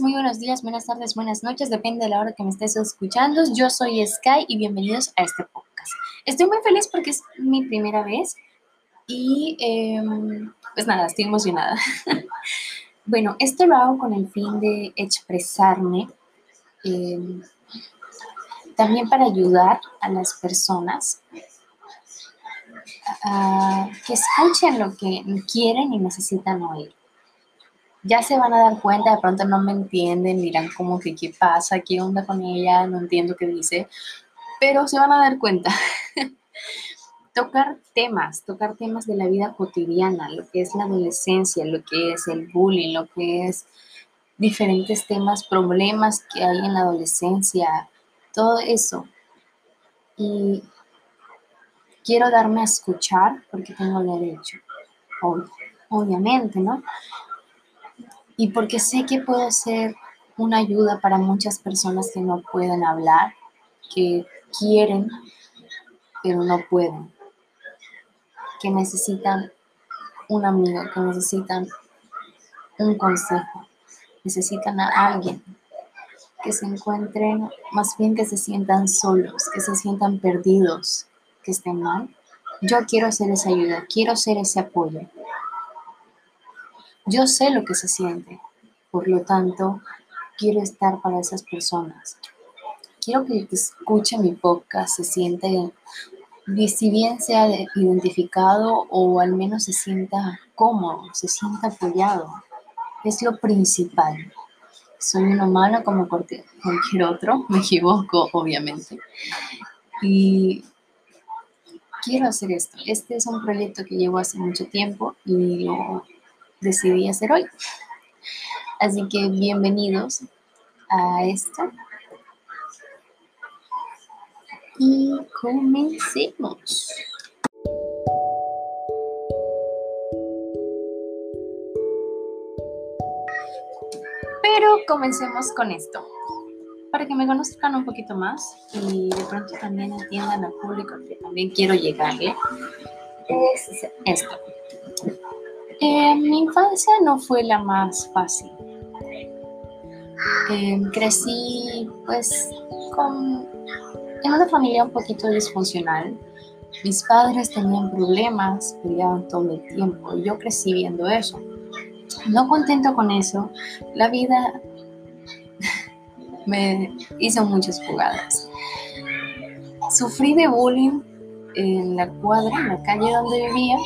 muy buenos días, buenas tardes, buenas noches, depende de la hora que me estés escuchando. Yo soy Sky y bienvenidos a este podcast. Estoy muy feliz porque es mi primera vez y em, pues nada, estoy emocionada. bueno, esto lo hago con el fin de expresarme, em, también para ayudar a las personas que escuchen lo que quieren y necesitan oír ya se van a dar cuenta, de pronto no me entienden, dirán como que qué pasa, qué onda con ella, no entiendo qué dice, pero se van a dar cuenta. tocar temas, tocar temas de la vida cotidiana, lo que es la adolescencia, lo que es el bullying, lo que es diferentes temas, problemas que hay en la adolescencia, todo eso. Y quiero darme a escuchar porque tengo derecho, obviamente, ¿no? Y porque sé que puedo ser una ayuda para muchas personas que no pueden hablar, que quieren, pero no pueden, que necesitan un amigo, que necesitan un consejo, necesitan a alguien que se encuentren, más bien que se sientan solos, que se sientan perdidos, que estén mal. Yo quiero hacer esa ayuda, quiero ser ese apoyo. Yo sé lo que se siente, por lo tanto, quiero estar para esas personas. Quiero que el que escuche mi podcast se sienta, si bien sea identificado o al menos se sienta cómodo, se sienta apoyado. Es lo principal. Soy un humano como cualquier otro, me equivoco, obviamente. Y quiero hacer esto. Este es un proyecto que llevo hace mucho tiempo y lo decidí hacer hoy. Así que bienvenidos a esto. Y comencemos. Pero comencemos con esto. Para que me conozcan un poquito más y de pronto también entiendan al público que también quiero llegarle, es esto. Eh, mi infancia no fue la más fácil. Eh, crecí pues con, en una familia un poquito disfuncional. Mis padres tenían problemas, peleaban todo el tiempo y yo crecí viendo eso. No contento con eso, la vida me hizo muchas jugadas. Sufrí de bullying en la cuadra, en la calle donde vivía,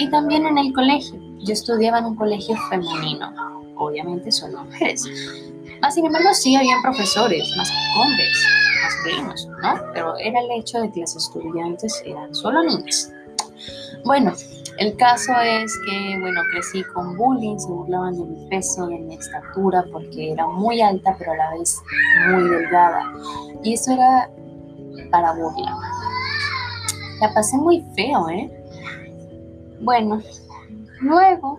y también en el colegio. Yo estudiaba en un colegio femenino, obviamente solo mujeres. Más sin embargo, sí habían profesores, más hombres, más primos, ¿no? Pero era el hecho de que los estudiantes eran solo niñas. Bueno, el caso es que, bueno, crecí con bullying, se burlaban de mi peso, de mi estatura, porque era muy alta, pero a la vez muy delgada. Y eso era para burla. La pasé muy feo, ¿eh? Bueno, luego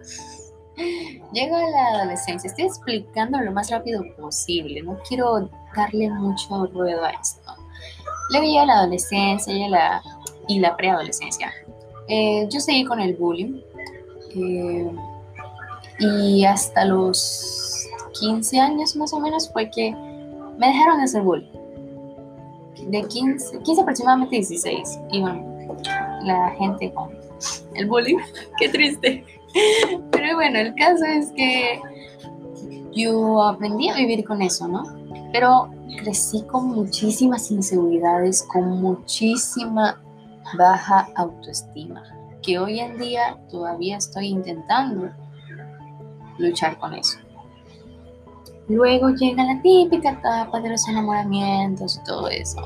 llega la adolescencia. Estoy explicando lo más rápido posible. No quiero darle mucho ruedo a esto. Luego llega la adolescencia y la, y la preadolescencia. Eh, yo seguí con el bullying. Eh, y hasta los 15 años más o menos fue que me dejaron de hacer bullying. De 15, 15 aproximadamente 16. Y bueno, la gente con el bullying, qué triste. Pero bueno, el caso es que yo aprendí a vivir con eso, ¿no? Pero crecí con muchísimas inseguridades, con muchísima baja autoestima, que hoy en día todavía estoy intentando luchar con eso. Luego llega la típica etapa de los enamoramientos y todo eso.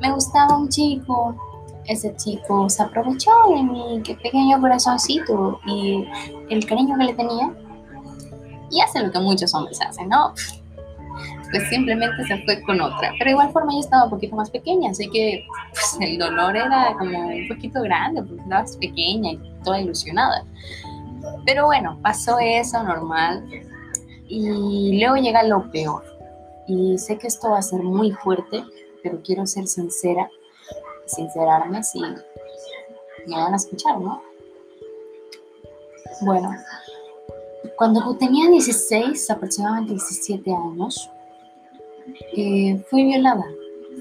Me gustaba un chico, ese chico se aprovechó de mi pequeño corazoncito y el cariño que le tenía y hace lo que muchos hombres hacen, ¿no? Pues simplemente se fue con otra. Pero de igual forma yo estaba un poquito más pequeña, así que pues, el dolor era como un poquito grande porque estabas pequeña y toda ilusionada. Pero bueno, pasó eso normal y luego llega lo peor. Y sé que esto va a ser muy fuerte, pero quiero ser sincera sincerarme si me van a escuchar, ¿no? Bueno, Cuando tenía 16, aproximadamente 17 años, eh, fui violada,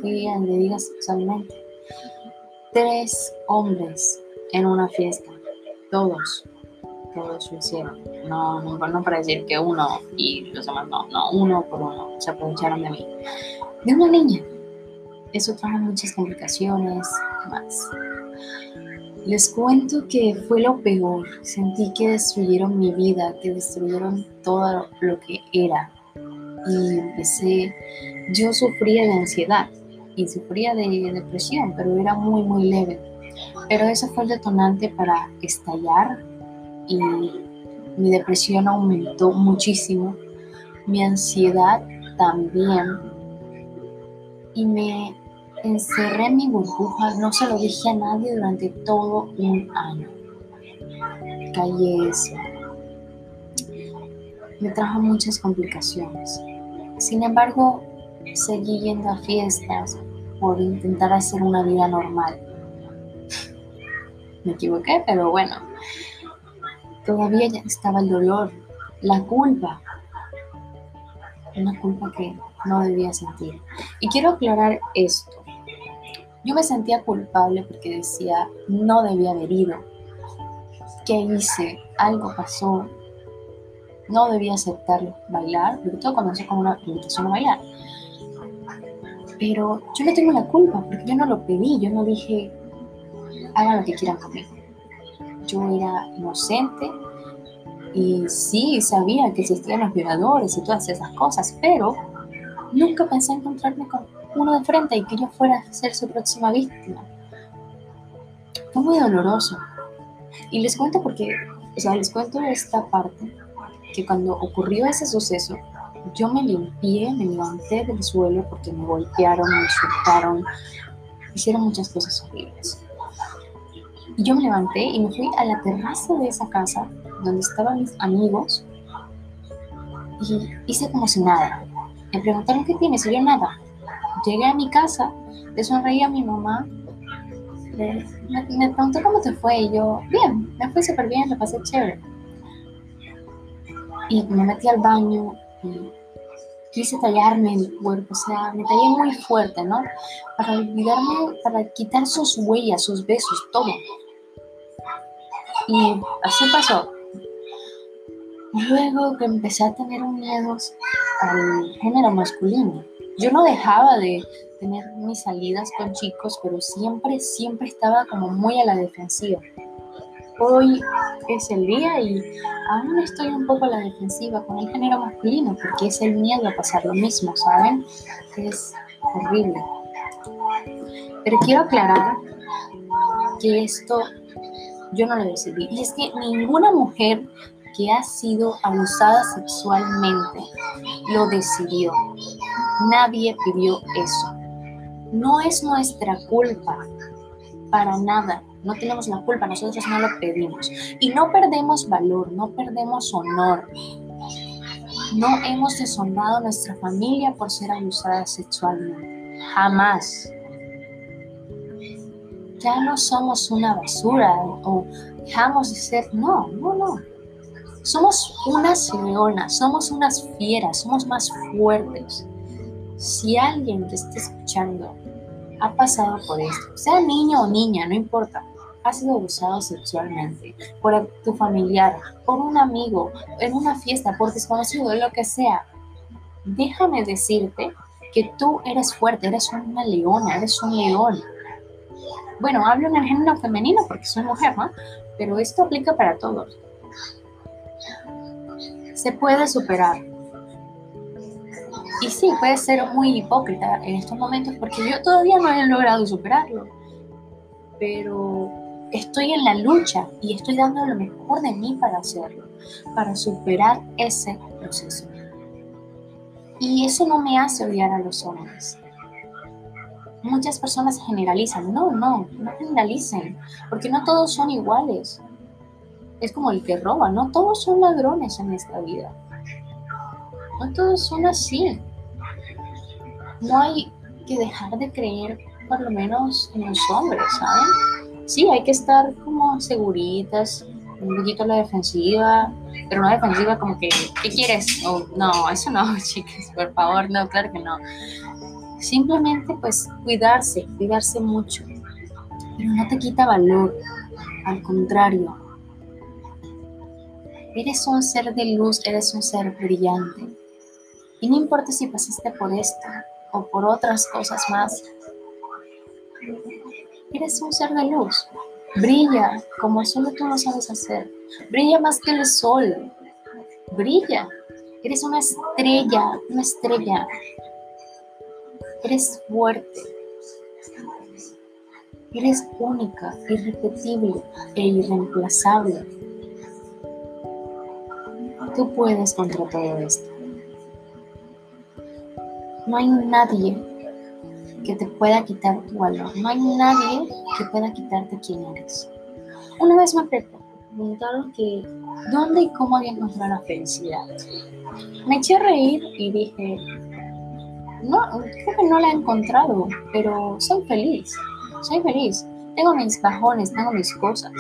fui agredida sexualmente. Tres hombres en una fiesta, todos, todos lo hicieron. No, no, para decir que uno y los demás no, no, uno por uno se aprovecharon de mí. De una niña. Eso trajo muchas complicaciones más. Les cuento que fue lo peor. Sentí que destruyeron mi vida, que destruyeron todo lo que era. Y empecé, yo sufría de ansiedad y sufría de depresión, pero era muy, muy leve. Pero eso fue el detonante para estallar y mi depresión aumentó muchísimo, mi ansiedad también y me encerré en mi burbuja, no se lo dije a nadie durante todo un año. Callé eso. Me trajo muchas complicaciones. Sin embargo, seguí yendo a fiestas por intentar hacer una vida normal. Me equivoqué, pero bueno, todavía estaba el dolor, la culpa. Una culpa que no debía sentir. Y quiero aclarar esto. Yo me sentía culpable porque decía, no debía haber ido. ¿Qué hice? Algo pasó. No debía aceptarlo. Bailar, porque todo comenzó con una invitación a bailar. Pero yo no tengo la culpa porque yo no lo pedí. Yo no dije, hagan lo que quieran conmigo. Yo era inocente y sí sabía que existían los violadores y todas esas cosas, pero nunca pensé encontrarme con uno de frente y que yo fuera a ser su próxima víctima. Fue muy doloroso. Y les cuento porque, o sea, les cuento esta parte, que cuando ocurrió ese suceso, yo me limpié, me levanté del suelo porque me golpearon, me insultaron, hicieron muchas cosas horribles. Y yo me levanté y me fui a la terraza de esa casa donde estaban mis amigos y hice como si nada. Me preguntaron qué tienes y yo nada. Llegué a mi casa, le sonreí a mi mamá, me, preguntó cómo te fue y yo, bien, me fue súper bien, lo pasé chévere. Y me metí al baño y quise tallarme el cuerpo, o sea, me tallé muy fuerte, ¿no? Para olvidarme, para quitar sus huellas, sus besos, todo. Y así pasó. Luego que empecé a tener miedos al género masculino. Yo no dejaba de tener mis salidas con chicos, pero siempre, siempre estaba como muy a la defensiva. Hoy es el día y aún estoy un poco a la defensiva con el género masculino, porque es el miedo a pasar lo mismo, ¿saben? Es horrible. Pero quiero aclarar que esto yo no lo decidí. Y es que ninguna mujer que ha sido abusada sexualmente lo decidió. Nadie pidió eso. No es nuestra culpa, para nada. No tenemos la culpa, nosotros no lo pedimos. Y no perdemos valor, no perdemos honor. No hemos deshonrado a nuestra familia por ser abusada sexualmente. Jamás. Ya no somos una basura o dejamos de ser. No, no, no. Somos unas leonas, somos unas fieras, somos más fuertes. Si alguien te está escuchando ha pasado por esto, sea niño o niña, no importa, ha sido abusado sexualmente por tu familiar, por un amigo, en una fiesta, por desconocido, lo que sea, déjame decirte que tú eres fuerte, eres una leona, eres un león. Bueno, hablo en el género femenino porque soy mujer, ¿no? Pero esto aplica para todos. Se puede superar. Y sí, puede ser muy hipócrita en estos momentos porque yo todavía no he logrado superarlo. Pero estoy en la lucha y estoy dando lo mejor de mí para hacerlo, para superar ese proceso. Y eso no me hace odiar a los hombres. Muchas personas generalizan. No, no, no generalicen, porque no todos son iguales. Es como el que roba, no todos son ladrones en esta vida. No todos son así no hay que dejar de creer por lo menos en los hombres, ¿saben? Sí, hay que estar como seguritas, un poquito a la defensiva, pero no defensiva como que, ¿qué quieres? no, eso no, chicas, por favor, no, claro que no. Simplemente pues cuidarse, cuidarse mucho, pero no te quita valor, al contrario. Eres un ser de luz, eres un ser brillante. Y no importa si pasaste por esto o por otras cosas más, eres un ser de luz. Brilla como solo tú lo sabes hacer. Brilla más que el sol. Brilla. Eres una estrella, una estrella. Eres fuerte. Eres única, irrepetible e irreemplazable. Tú puedes contra todo esto. No hay nadie que te pueda quitar tu valor. No hay nadie que pueda quitarte quién eres. Una vez me preguntaron que dónde y cómo había encontrado la felicidad. Me eché a reír y dije, no, creo que no la he encontrado, pero soy feliz. Soy feliz. Tengo mis bajones, tengo mis cosas.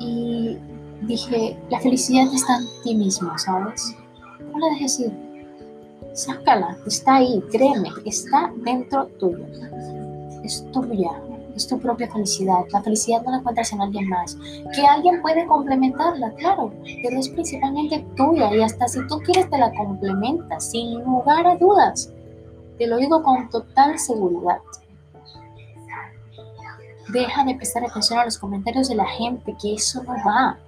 Y dije, la felicidad está en ti mismo, ¿sabes? No la dejes ir Sácala, está ahí, créeme, está dentro tuyo. Es tuya, es tu propia felicidad. La felicidad no la encuentras en alguien más. Que alguien puede complementarla, claro, pero es principalmente tuya y hasta si tú quieres te la complementas, sin lugar a dudas. Te lo digo con total seguridad. Deja de prestar atención a los comentarios de la gente, que eso no va.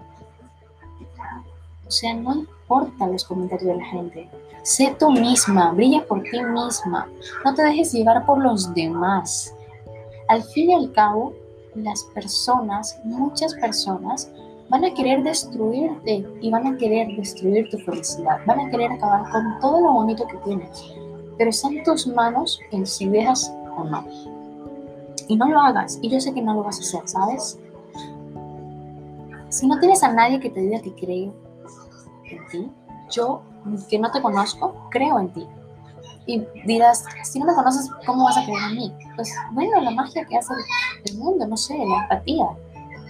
O sea, no importa los comentarios de la gente. Sé tú misma, brilla por ti misma. No te dejes llevar por los demás. Al fin y al cabo, las personas, muchas personas, van a querer destruirte y van a querer destruir tu felicidad. Van a querer acabar con todo lo bonito que tienes. Pero está en tus manos en si dejas o no. Y no lo hagas. Y yo sé que no lo vas a hacer, ¿sabes? Si no tienes a nadie que te diga que cree en ti, yo que no te conozco, creo en ti. Y dirás, si no me conoces, ¿cómo vas a creer en mí? Pues bueno, la magia que hace el mundo, no sé, la empatía.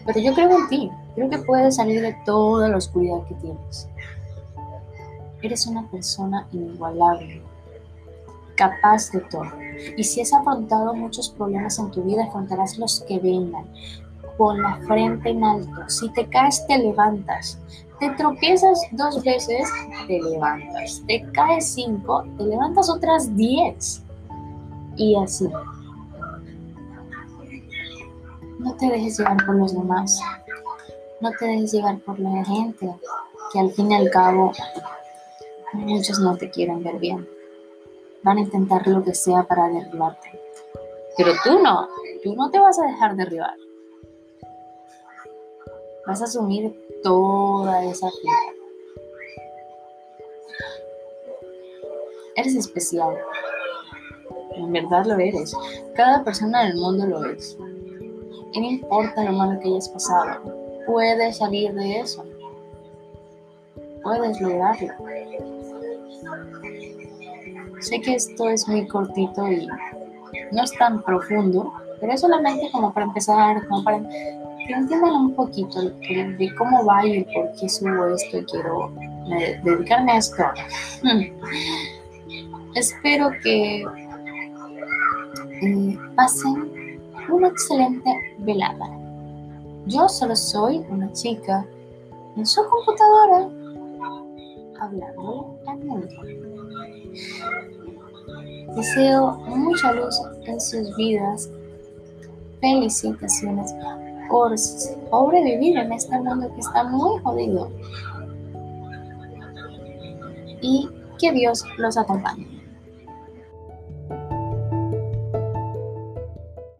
Pero yo creo en ti, creo que puedes salir de toda la oscuridad que tienes. Eres una persona inigualable, capaz de todo. Y si has afrontado muchos problemas en tu vida, afrontarás los que vengan con la frente en alto. Si te caes, te levantas. Te tropiezas dos veces, te levantas. Te caes cinco, te levantas otras diez. Y así. No te dejes llevar por los demás. No te dejes llevar por la gente, que al fin y al cabo muchos no te quieren ver bien. Van a intentar lo que sea para derribarte. Pero tú no, tú no te vas a dejar derribar. Vas a asumir toda esa vida. Eres especial. En verdad lo eres. Cada persona del mundo lo es. No importa lo malo que hayas pasado, puedes salir de eso. Puedes lograrlo. Sé que esto es muy cortito y no es tan profundo, pero es solamente como para empezar, como para entiendan un poquito de, cómo va y por qué subo esto y quiero dedicarme a esto. Espero que eh, pasen una excelente velada. Yo solo soy una chica en su computadora hablando al mundo. Deseo mucha luz en sus vidas. Felicitaciones por sobrevivir en este mundo que está muy jodido. Y que Dios los acompañe.